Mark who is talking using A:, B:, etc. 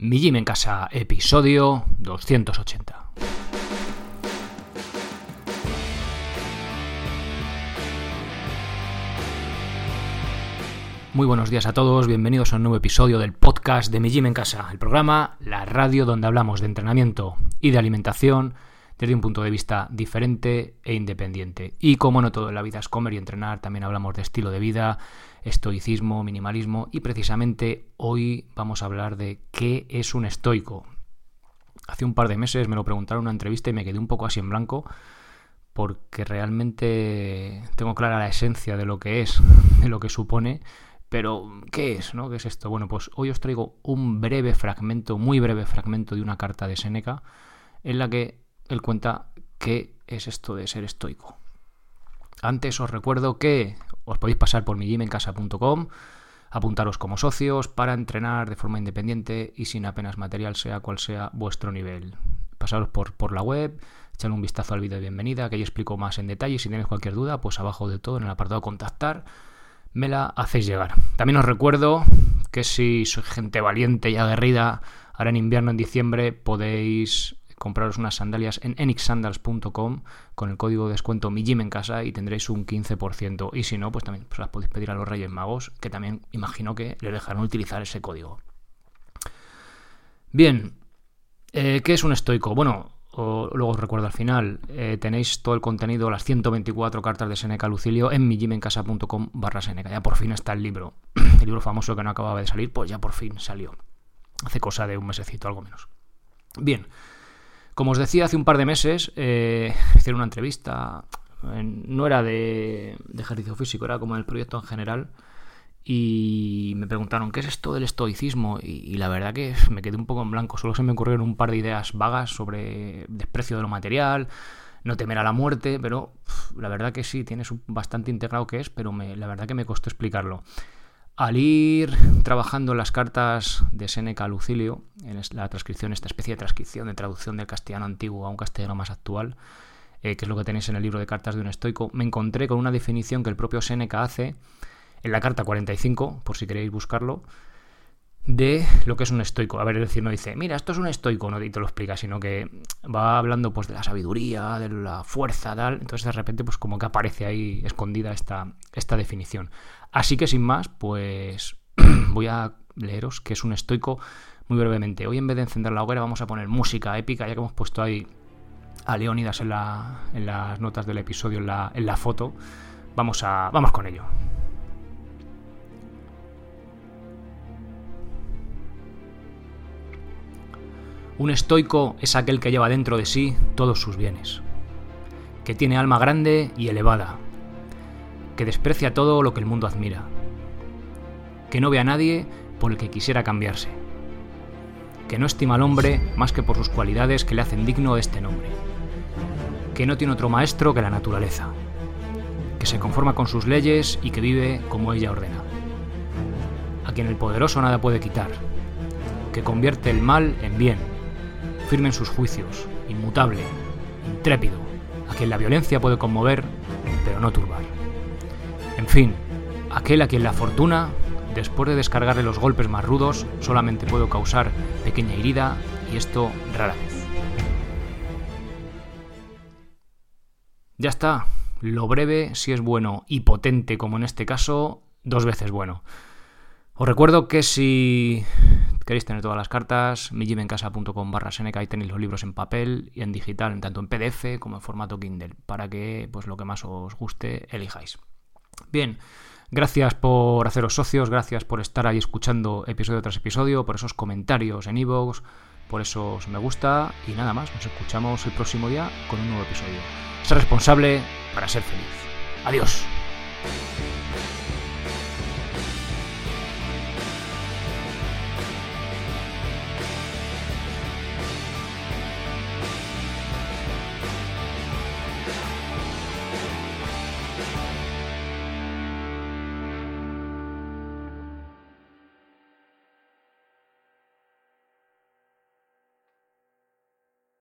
A: Mi Gym en Casa, episodio 280. Muy buenos días a todos, bienvenidos a un nuevo episodio del podcast de Mi Gym en Casa, el programa, la radio donde hablamos de entrenamiento y de alimentación desde un punto de vista diferente e independiente. Y como no todo en la vida es comer y entrenar, también hablamos de estilo de vida, estoicismo, minimalismo y precisamente hoy vamos a hablar de qué es un estoico. Hace un par de meses me lo preguntaron en una entrevista y me quedé un poco así en blanco porque realmente tengo clara la esencia de lo que es, de lo que supone, pero ¿qué es? ¿no? ¿Qué es esto? Bueno, pues hoy os traigo un breve fragmento, muy breve fragmento de una carta de Séneca en la que él cuenta qué es esto de ser estoico. Antes os recuerdo que os podéis pasar por migimencasa.com, apuntaros como socios para entrenar de forma independiente y sin apenas material, sea cual sea vuestro nivel. Pasaros por, por la web, echar un vistazo al vídeo de bienvenida, que ahí explico más en detalle. Si tenéis cualquier duda, pues abajo de todo, en el apartado contactar, me la hacéis llegar. También os recuerdo que si sois gente valiente y aguerrida, ahora en invierno, en diciembre, podéis compraros unas sandalias en enixsandals.com con el código de descuento mi gym en casa y tendréis un 15%. Y si no, pues también pues las podéis pedir a los Reyes Magos, que también imagino que les dejarán utilizar ese código. Bien, eh, ¿qué es un estoico? Bueno, luego os recuerdo al final, eh, tenéis todo el contenido, las 124 cartas de Seneca Lucilio en mijimencasa.com barra Seneca. Ya por fin está el libro, el libro famoso que no acababa de salir, pues ya por fin salió. Hace cosa de un mesecito, algo menos. Bien, como os decía hace un par de meses, eh, hicieron una entrevista, no era de, ejercicio físico, era como el proyecto en general, y me preguntaron, ¿qué es esto del estoicismo? Y, la verdad que me quedé un poco en blanco, solo se me ocurrieron un par de ideas vagas sobre desprecio de lo material, no temer a la muerte, pero la verdad que sí, tienes bastante integrado que es, pero la verdad que me costó explicarlo. Al ir trabajando las cartas de Seneca Lucilio, en la transcripción, esta especie de transcripción de traducción del castellano antiguo a un castellano más actual, eh, que es lo que tenéis en el libro de cartas de un estoico, me encontré con una definición que el propio Seneca hace en la carta 45, por si queréis buscarlo, de lo que es un estoico. A ver, es decir, no dice, mira, esto es un estoico, no te lo explica, sino que va hablando pues de la sabiduría, de la fuerza, tal. Entonces de repente pues como que aparece ahí escondida esta, esta definición. Así que sin más, pues voy a leeros que es un estoico muy brevemente. Hoy en vez de encender la hoguera vamos a poner música épica, ya que hemos puesto ahí a Leónidas en, la, en las notas del episodio, en la, en la foto. Vamos, a, vamos con ello. Un estoico es aquel que lleva dentro de sí todos sus bienes, que tiene alma grande y elevada, que desprecia todo lo que el mundo admira, que no ve a nadie por el que quisiera cambiarse, que no estima al hombre más que por sus cualidades que le hacen digno de este nombre, que no tiene otro maestro que la naturaleza, que se conforma con sus leyes y que vive como ella ordena, a quien el poderoso nada puede quitar, que convierte el mal en bien, firme en sus juicios, inmutable, intrépido, a quien la violencia puede conmover, pero no turbar. En fin, aquel a quien la fortuna, después de descargarle los golpes más rudos, solamente puede causar pequeña herida y esto rara vez. Ya está, lo breve si es bueno y potente como en este caso, dos veces bueno. Os recuerdo que si queréis tener todas las cartas, mijimencasa.com barra Seneca, ahí tenéis los libros en papel y en digital, tanto en PDF como en formato Kindle, para que pues lo que más os guste elijáis. Bien, gracias por haceros socios, gracias por estar ahí escuchando episodio tras episodio, por esos comentarios en iVoox, por esos me gusta y nada más. Nos escuchamos el próximo día con un nuevo episodio. Ser responsable para ser feliz. Adiós.